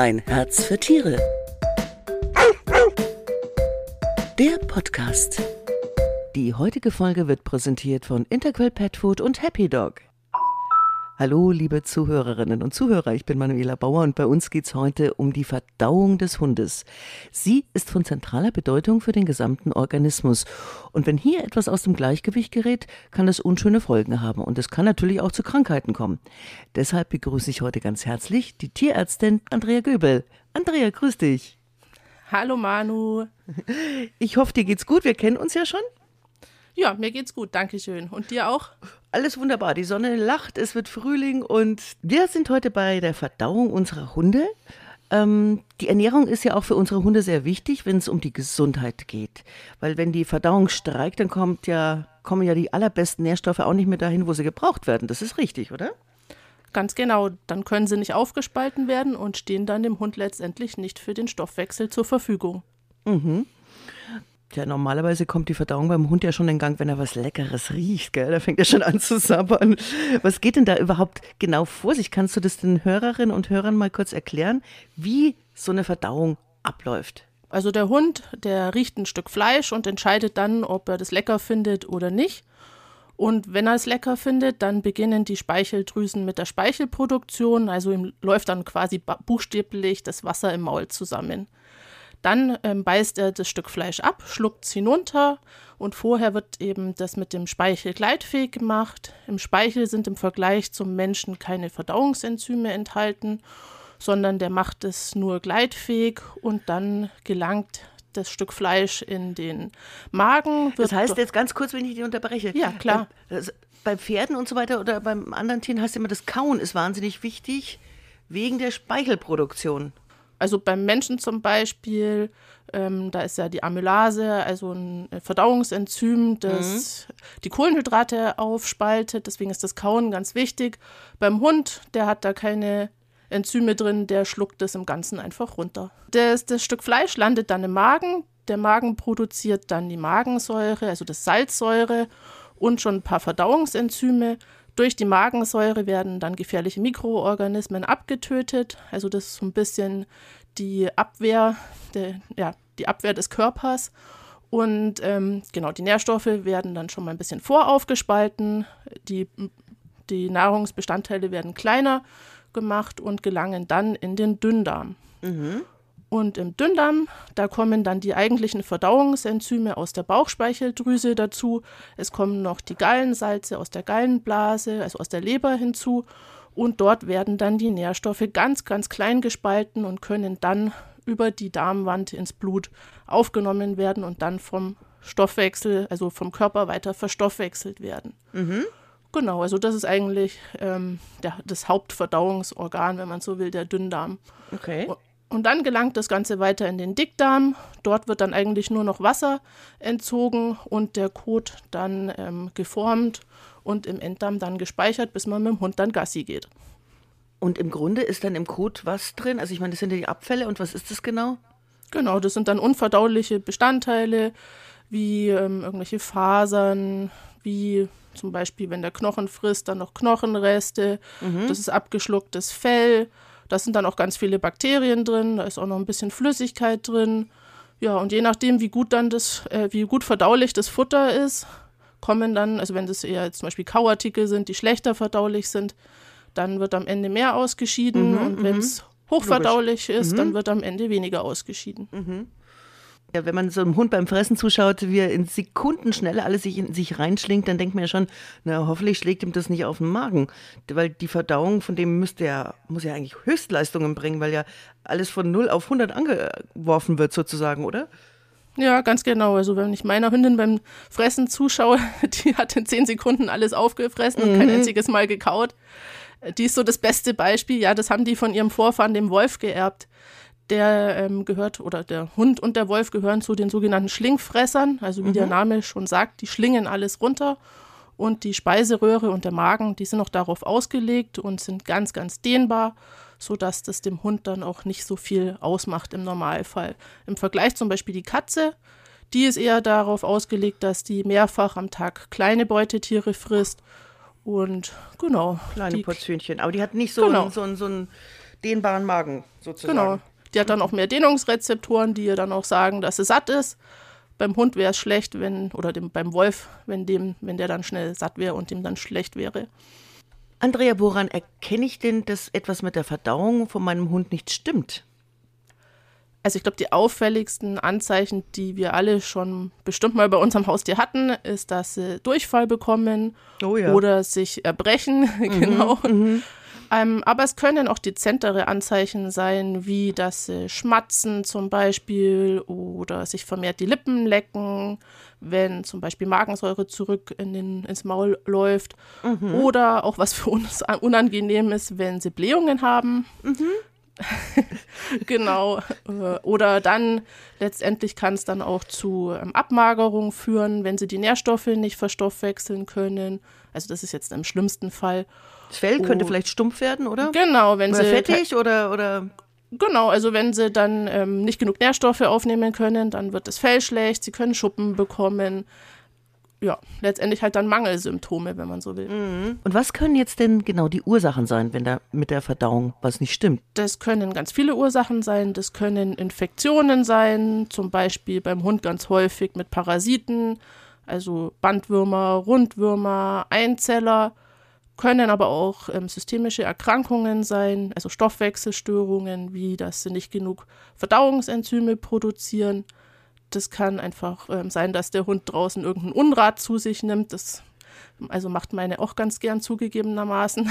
Ein Herz für Tiere. Der Podcast. Die heutige Folge wird präsentiert von Interquell Pet Food und Happy Dog. Hallo, liebe Zuhörerinnen und Zuhörer, ich bin Manuela Bauer und bei uns geht es heute um die Verdauung des Hundes. Sie ist von zentraler Bedeutung für den gesamten Organismus. Und wenn hier etwas aus dem Gleichgewicht gerät, kann es unschöne Folgen haben und es kann natürlich auch zu Krankheiten kommen. Deshalb begrüße ich heute ganz herzlich die Tierärztin Andrea Göbel. Andrea, grüß dich. Hallo Manu. Ich hoffe, dir geht's gut. Wir kennen uns ja schon. Ja, mir geht's gut, danke schön. Und dir auch? Alles wunderbar. Die Sonne lacht, es wird Frühling und wir sind heute bei der Verdauung unserer Hunde. Ähm, die Ernährung ist ja auch für unsere Hunde sehr wichtig, wenn es um die Gesundheit geht. Weil wenn die Verdauung streikt, dann kommt ja, kommen ja die allerbesten Nährstoffe auch nicht mehr dahin, wo sie gebraucht werden. Das ist richtig, oder? Ganz genau. Dann können sie nicht aufgespalten werden und stehen dann dem Hund letztendlich nicht für den Stoffwechsel zur Verfügung. Mhm. Ja, normalerweise kommt die Verdauung beim Hund ja schon in Gang, wenn er was Leckeres riecht, gell? Da fängt er schon an zu sabbern. Was geht denn da überhaupt genau vor sich? Kannst du das den Hörerinnen und Hörern mal kurz erklären, wie so eine Verdauung abläuft? Also der Hund, der riecht ein Stück Fleisch und entscheidet dann, ob er das lecker findet oder nicht. Und wenn er es lecker findet, dann beginnen die Speicheldrüsen mit der Speichelproduktion. Also ihm läuft dann quasi buchstäblich das Wasser im Maul zusammen. Dann ähm, beißt er das Stück Fleisch ab, schluckt es hinunter und vorher wird eben das mit dem Speichel gleitfähig gemacht. Im Speichel sind im Vergleich zum Menschen keine Verdauungsenzyme enthalten, sondern der macht es nur gleitfähig und dann gelangt das Stück Fleisch in den Magen. Das heißt jetzt ganz kurz, wenn ich dich unterbreche. Ja, klar. Bei, bei Pferden und so weiter oder beim anderen Tieren heißt immer, das Kauen ist wahnsinnig wichtig wegen der Speichelproduktion. Also beim Menschen zum Beispiel, ähm, da ist ja die Amylase, also ein Verdauungsenzym, das mhm. die Kohlenhydrate aufspaltet. Deswegen ist das Kauen ganz wichtig. Beim Hund, der hat da keine Enzyme drin, der schluckt das im Ganzen einfach runter. Das, das Stück Fleisch landet dann im Magen. Der Magen produziert dann die Magensäure, also das Salzsäure und schon ein paar Verdauungsenzyme. Durch die Magensäure werden dann gefährliche Mikroorganismen abgetötet. Also das ist so ein bisschen die Abwehr, der, ja, die Abwehr des Körpers. Und ähm, genau, die Nährstoffe werden dann schon mal ein bisschen voraufgespalten. Die, die Nahrungsbestandteile werden kleiner gemacht und gelangen dann in den Dünndarm. Mhm. Und im Dünndarm, da kommen dann die eigentlichen Verdauungsenzyme aus der Bauchspeicheldrüse dazu. Es kommen noch die Gallensalze aus der Gallenblase, also aus der Leber hinzu. Und dort werden dann die Nährstoffe ganz, ganz klein gespalten und können dann über die Darmwand ins Blut aufgenommen werden und dann vom Stoffwechsel, also vom Körper weiter verstoffwechselt werden. Mhm. Genau, also das ist eigentlich ähm, der, das Hauptverdauungsorgan, wenn man so will, der Dünndarm. Okay. Und dann gelangt das Ganze weiter in den Dickdarm. Dort wird dann eigentlich nur noch Wasser entzogen und der Kot dann ähm, geformt und im Enddarm dann gespeichert, bis man mit dem Hund dann Gassi geht. Und im Grunde ist dann im Kot was drin? Also ich meine, das sind ja die Abfälle und was ist das genau? Genau, das sind dann unverdauliche Bestandteile wie ähm, irgendwelche Fasern, wie zum Beispiel, wenn der Knochen frisst, dann noch Knochenreste. Mhm. Das ist abgeschlucktes Fell da sind dann auch ganz viele Bakterien drin, da ist auch noch ein bisschen Flüssigkeit drin. Ja, und je nachdem, wie gut dann das, äh, wie gut verdaulich das Futter ist, kommen dann, also wenn das eher zum Beispiel Kauartikel sind, die schlechter verdaulich sind, dann wird am Ende mehr ausgeschieden. Mhm, und wenn es mhm. hochverdaulich Logisch. ist, mhm. dann wird am Ende weniger ausgeschieden. Mhm. Ja, wenn man so einem Hund beim Fressen zuschaut, wie er in Sekundenschnelle alles sich in sich reinschlingt, dann denkt man ja schon, na, hoffentlich schlägt ihm das nicht auf den Magen. Weil die Verdauung von dem müsste ja, muss ja eigentlich Höchstleistungen bringen, weil ja alles von 0 auf 100 angeworfen wird sozusagen, oder? Ja, ganz genau. Also wenn ich meiner Hündin beim Fressen zuschaue, die hat in 10 Sekunden alles aufgefressen mhm. und kein mhm. einziges Mal gekaut. Die ist so das beste Beispiel. Ja, das haben die von ihrem Vorfahren, dem Wolf, geerbt der ähm, gehört, oder der Hund und der Wolf gehören zu den sogenannten Schlingfressern. Also wie mhm. der Name schon sagt, die schlingen alles runter. Und die Speiseröhre und der Magen, die sind auch darauf ausgelegt und sind ganz, ganz dehnbar, sodass das dem Hund dann auch nicht so viel ausmacht im Normalfall. Im Vergleich zum Beispiel die Katze, die ist eher darauf ausgelegt, dass die mehrfach am Tag kleine Beutetiere frisst. Und genau. Kleine die, Portionchen. Aber die hat nicht so, genau. ein, so, ein, so ein dehnbaren Magen sozusagen. Genau. Die hat dann auch mehr Dehnungsrezeptoren, die ihr dann auch sagen, dass sie satt ist. Beim Hund wäre es schlecht, wenn, oder dem, beim Wolf, wenn, dem, wenn der dann schnell satt wäre und dem dann schlecht wäre. Andrea, woran erkenne ich denn, dass etwas mit der Verdauung von meinem Hund nicht stimmt? Also ich glaube, die auffälligsten Anzeichen, die wir alle schon bestimmt mal bei unserem Haustier hatten, ist, dass sie Durchfall bekommen oh ja. oder sich erbrechen. Mhm, genau. Mhm. Ähm, aber es können auch dezentere Anzeichen sein, wie dass sie schmatzen zum Beispiel oder sich vermehrt die Lippen lecken, wenn zum Beispiel Magensäure zurück in den, ins Maul läuft. Mhm. Oder auch was für uns unangenehm ist, wenn sie Blähungen haben. Mhm. genau. Oder dann letztendlich kann es dann auch zu ähm, Abmagerung führen, wenn sie die Nährstoffe nicht verstoffwechseln können. Also das ist jetzt im schlimmsten Fall. Das Fell könnte oh. vielleicht stumpf werden, oder? Genau, wenn oder sie fettig oder oder Genau, also wenn sie dann ähm, nicht genug Nährstoffe aufnehmen können, dann wird das Fell schlecht, sie können Schuppen bekommen, ja, letztendlich halt dann Mangelsymptome, wenn man so will. Mhm. Und was können jetzt denn genau die Ursachen sein, wenn da mit der Verdauung was nicht stimmt? Das können ganz viele Ursachen sein. Das können Infektionen sein, zum Beispiel beim Hund ganz häufig mit Parasiten, also Bandwürmer, Rundwürmer, Einzeller. Können aber auch ähm, systemische Erkrankungen sein, also Stoffwechselstörungen, wie dass sie nicht genug Verdauungsenzyme produzieren das kann einfach ähm, sein, dass der Hund draußen irgendein Unrat zu sich nimmt. Das also macht meine auch ganz gern zugegebenermaßen.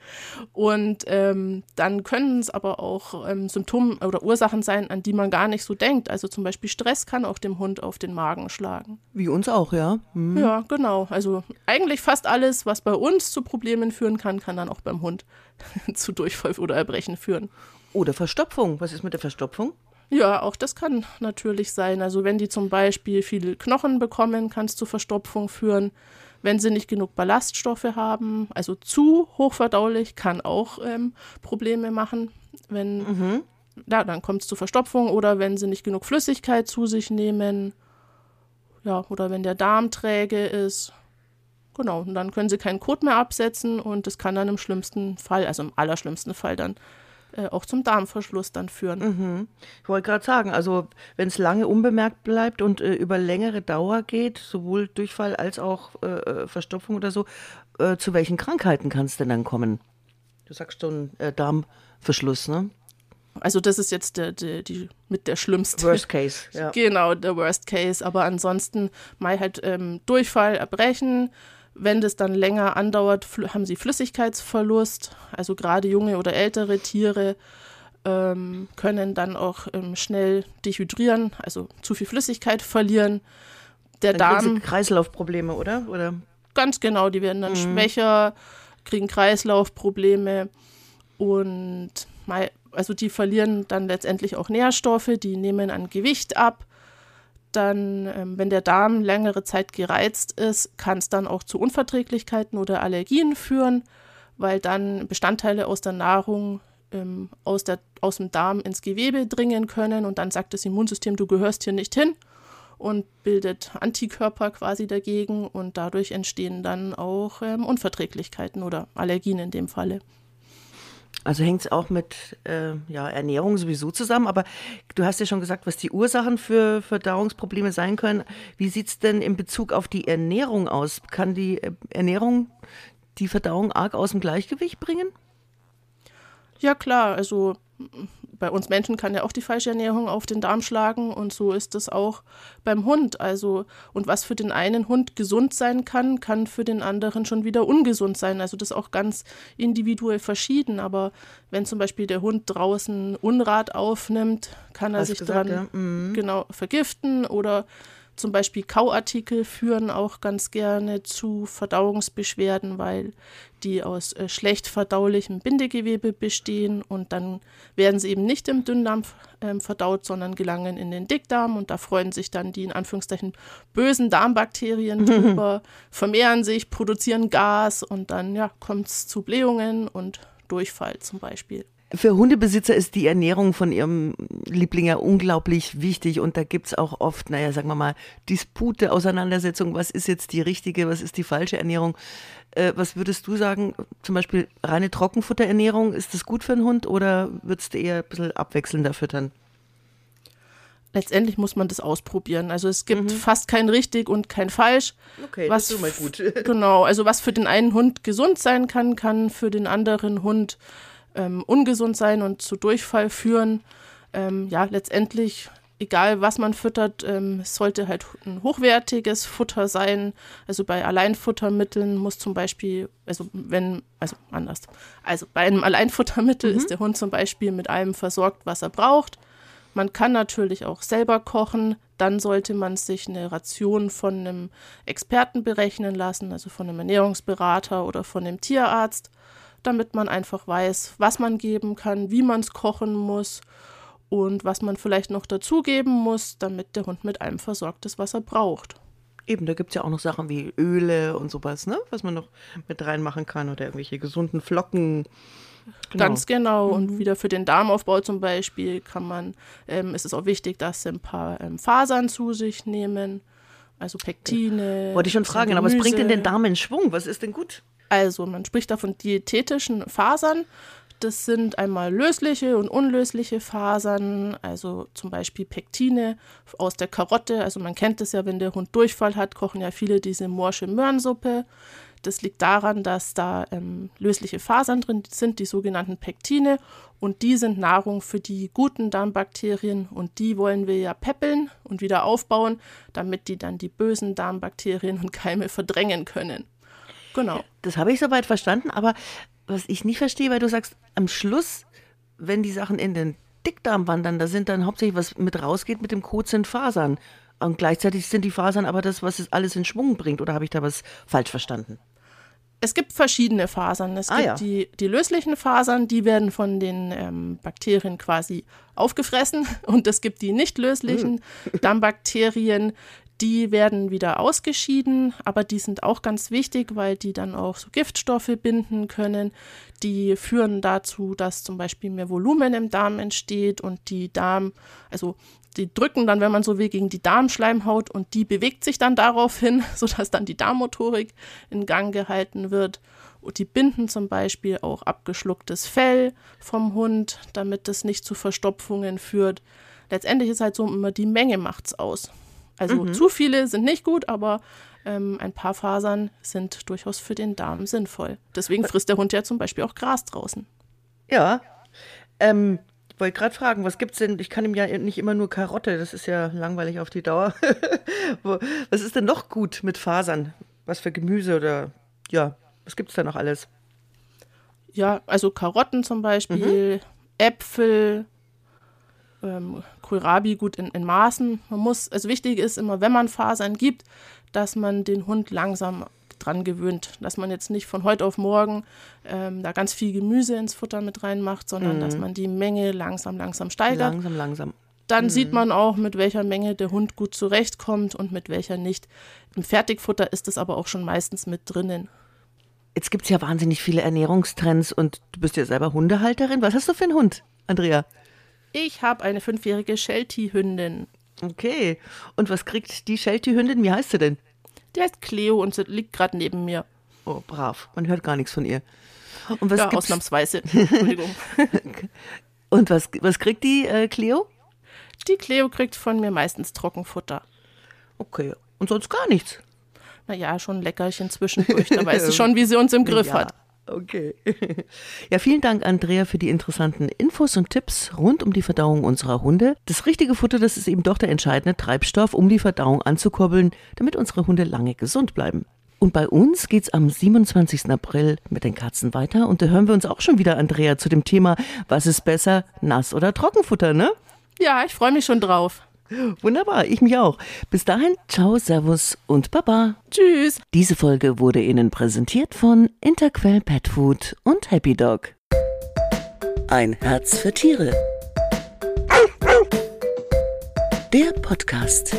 Und ähm, dann können es aber auch ähm, Symptome oder Ursachen sein, an die man gar nicht so denkt. Also zum Beispiel Stress kann auch dem Hund auf den Magen schlagen. Wie uns auch, ja. Mhm. Ja, genau. Also eigentlich fast alles, was bei uns zu Problemen führen kann, kann dann auch beim Hund zu Durchfall oder Erbrechen führen. Oder Verstopfung. Was ist mit der Verstopfung? Ja, auch das kann natürlich sein. Also wenn die zum Beispiel viele Knochen bekommen, kann es zu Verstopfung führen. Wenn sie nicht genug Ballaststoffe haben, also zu hochverdaulich, kann auch ähm, Probleme machen. Wenn, mhm. ja, dann kommt es zu Verstopfung oder wenn sie nicht genug Flüssigkeit zu sich nehmen. Ja, oder wenn der Darm träge ist. Genau, und dann können sie keinen Kot mehr absetzen und das kann dann im schlimmsten Fall, also im allerschlimmsten Fall dann äh, auch zum Darmverschluss dann führen. Mhm. Ich wollte gerade sagen, also wenn es lange unbemerkt bleibt und äh, über längere Dauer geht, sowohl Durchfall als auch äh, äh Verstopfung oder so, äh, zu welchen Krankheiten kann es denn dann kommen? Du sagst schon Darmverschluss, ne? Also das ist jetzt der, der, die mit der schlimmste. Worst Case, ja. Genau, der Worst Case. Aber ansonsten mal halt ähm, Durchfall, Erbrechen, wenn das dann länger andauert, haben sie Flüssigkeitsverlust. Also gerade junge oder ältere Tiere ähm, können dann auch ähm, schnell dehydrieren, also zu viel Flüssigkeit verlieren. Der dann Darm. Kreislaufprobleme, oder? oder? Ganz genau, die werden dann mhm. schwächer, kriegen Kreislaufprobleme und also die verlieren dann letztendlich auch Nährstoffe, die nehmen an Gewicht ab dann, ähm, wenn der Darm längere Zeit gereizt ist, kann es dann auch zu Unverträglichkeiten oder Allergien führen, weil dann Bestandteile aus der Nahrung ähm, aus, der, aus dem Darm ins Gewebe dringen können und dann sagt das Immunsystem, du gehörst hier nicht hin und bildet Antikörper quasi dagegen und dadurch entstehen dann auch ähm, Unverträglichkeiten oder Allergien in dem Falle. Also hängt es auch mit äh, ja, Ernährung sowieso zusammen. Aber du hast ja schon gesagt, was die Ursachen für Verdauungsprobleme sein können. Wie sieht es denn in Bezug auf die Ernährung aus? Kann die äh, Ernährung die Verdauung arg aus dem Gleichgewicht bringen? Ja klar, also bei uns Menschen kann ja auch die falsche Ernährung auf den Darm schlagen und so ist es auch beim Hund. Also, und was für den einen Hund gesund sein kann, kann für den anderen schon wieder ungesund sein. Also das ist auch ganz individuell verschieden. Aber wenn zum Beispiel der Hund draußen Unrat aufnimmt, kann er Hast sich gesagt, dran ja. mhm. genau vergiften oder zum Beispiel Kauartikel führen auch ganz gerne zu Verdauungsbeschwerden, weil die aus äh, schlecht verdaulichem Bindegewebe bestehen und dann werden sie eben nicht im Dünndarm äh, verdaut, sondern gelangen in den Dickdarm und da freuen sich dann die in Anführungszeichen bösen Darmbakterien drüber, vermehren sich, produzieren Gas und dann ja, kommt es zu Blähungen und Durchfall zum Beispiel. Für Hundebesitzer ist die Ernährung von ihrem Liebling ja unglaublich wichtig und da gibt es auch oft, naja, sagen wir mal, Dispute, Auseinandersetzungen, was ist jetzt die richtige, was ist die falsche Ernährung. Äh, was würdest du sagen, zum Beispiel reine Trockenfutterernährung, ist das gut für einen Hund oder würdest du eher ein bisschen abwechselnder füttern? letztendlich muss man das ausprobieren. Also es gibt mhm. fast kein richtig und kein falsch. Okay, was das ist mal gut. genau, also was für den einen Hund gesund sein kann, kann für den anderen Hund ähm, ungesund sein und zu Durchfall führen. Ähm, ja, letztendlich, egal was man füttert, ähm, es sollte halt ein hochwertiges Futter sein. Also bei Alleinfuttermitteln muss zum Beispiel, also wenn, also anders, also bei einem Alleinfuttermittel mhm. ist der Hund zum Beispiel mit allem versorgt, was er braucht. Man kann natürlich auch selber kochen. Dann sollte man sich eine Ration von einem Experten berechnen lassen, also von einem Ernährungsberater oder von einem Tierarzt, damit man einfach weiß, was man geben kann, wie man es kochen muss und was man vielleicht noch dazugeben muss, damit der Hund mit allem versorgt ist, was er braucht. Eben, da gibt es ja auch noch Sachen wie Öle und sowas, ne? Was man noch mit reinmachen kann oder irgendwelche gesunden Flocken. Genau. Ganz genau. Mhm. Und wieder für den Darmaufbau zum Beispiel kann man, ähm, ist es auch wichtig, dass sie ein paar ähm, Fasern zu sich nehmen. Also Pektine. Wollte ich schon fragen, aber was bringt denn den Darm in Schwung? Was ist denn gut? Also man spricht da von diätetischen Fasern. Das sind einmal lösliche und unlösliche Fasern, also zum Beispiel Pektine aus der Karotte. Also man kennt es ja, wenn der Hund Durchfall hat, kochen ja viele diese morsche Möhrensuppe. Das liegt daran, dass da ähm, lösliche Fasern drin sind, die sogenannten Pektine. Und die sind Nahrung für die guten Darmbakterien. Und die wollen wir ja peppeln und wieder aufbauen, damit die dann die bösen Darmbakterien und Keime verdrängen können. Genau. Das habe ich soweit verstanden. Aber was ich nicht verstehe, weil du sagst, am Schluss, wenn die Sachen in den Dickdarm wandern, da sind dann hauptsächlich, was mit rausgeht, mit dem Kot sind Fasern. Und gleichzeitig sind die Fasern aber das, was es alles in Schwung bringt. Oder habe ich da was falsch verstanden? Es gibt verschiedene Fasern. Es ah, gibt ja. die, die löslichen Fasern, die werden von den ähm, Bakterien quasi aufgefressen. Und es gibt die nicht löslichen mhm. Darmbakterien, die werden wieder ausgeschieden, aber die sind auch ganz wichtig, weil die dann auch so Giftstoffe binden können. Die führen dazu, dass zum Beispiel mehr Volumen im Darm entsteht und die Darm, also die drücken dann, wenn man so will, gegen die Darmschleimhaut und die bewegt sich dann daraufhin, sodass dann die Darmmotorik in Gang gehalten wird. Und die binden zum Beispiel auch abgeschlucktes Fell vom Hund, damit es nicht zu Verstopfungen führt. Letztendlich ist halt so immer die Menge macht's aus. Also mhm. zu viele sind nicht gut, aber ähm, ein paar Fasern sind durchaus für den Darm sinnvoll. Deswegen frisst der Hund ja zum Beispiel auch Gras draußen. Ja. Ähm, ich wollte gerade fragen, was gibt's denn? Ich kann ihm ja nicht immer nur Karotte, das ist ja langweilig auf die Dauer. was ist denn noch gut mit Fasern? Was für Gemüse oder ja, was gibt's da noch alles? Ja, also Karotten zum Beispiel, mhm. Äpfel, ähm, Kohlrabi gut in, in Maßen. Man muss, also wichtig ist immer, wenn man Fasern gibt, dass man den Hund langsam dran gewöhnt, dass man jetzt nicht von heute auf morgen ähm, da ganz viel Gemüse ins Futter mit reinmacht, sondern mhm. dass man die Menge langsam, langsam steigert. Langsam, langsam. Dann mhm. sieht man auch, mit welcher Menge der Hund gut zurechtkommt und mit welcher nicht. Im Fertigfutter ist es aber auch schon meistens mit drinnen. Jetzt gibt es ja wahnsinnig viele Ernährungstrends und du bist ja selber Hundehalterin. Was hast du für einen Hund, Andrea? Ich habe eine fünfjährige Sheltie-Hündin. Okay. Und was kriegt die Sheltie-Hündin? Wie heißt sie denn? Die heißt Cleo und sie liegt gerade neben mir. Oh, brav. Man hört gar nichts von ihr. Und was ja, gibt's? ausnahmsweise. Entschuldigung. und was, was kriegt die äh, Cleo? Die Cleo kriegt von mir meistens Trockenfutter. Okay. Und sonst gar nichts? Naja, schon Leckerchen zwischendurch. Da weiß sie schon, wie sie uns im Griff ja. hat. Okay. Ja, vielen Dank, Andrea, für die interessanten Infos und Tipps rund um die Verdauung unserer Hunde. Das richtige Futter, das ist eben doch der entscheidende Treibstoff, um die Verdauung anzukurbeln, damit unsere Hunde lange gesund bleiben. Und bei uns geht's am 27. April mit den Katzen weiter und da hören wir uns auch schon wieder, Andrea, zu dem Thema, was ist besser, Nass- oder Trockenfutter, ne? Ja, ich freue mich schon drauf. Wunderbar, ich mich auch. Bis dahin, ciao, servus und baba. Tschüss. Diese Folge wurde Ihnen präsentiert von Interquell Pet Food und Happy Dog. Ein Herz für Tiere. Der Podcast.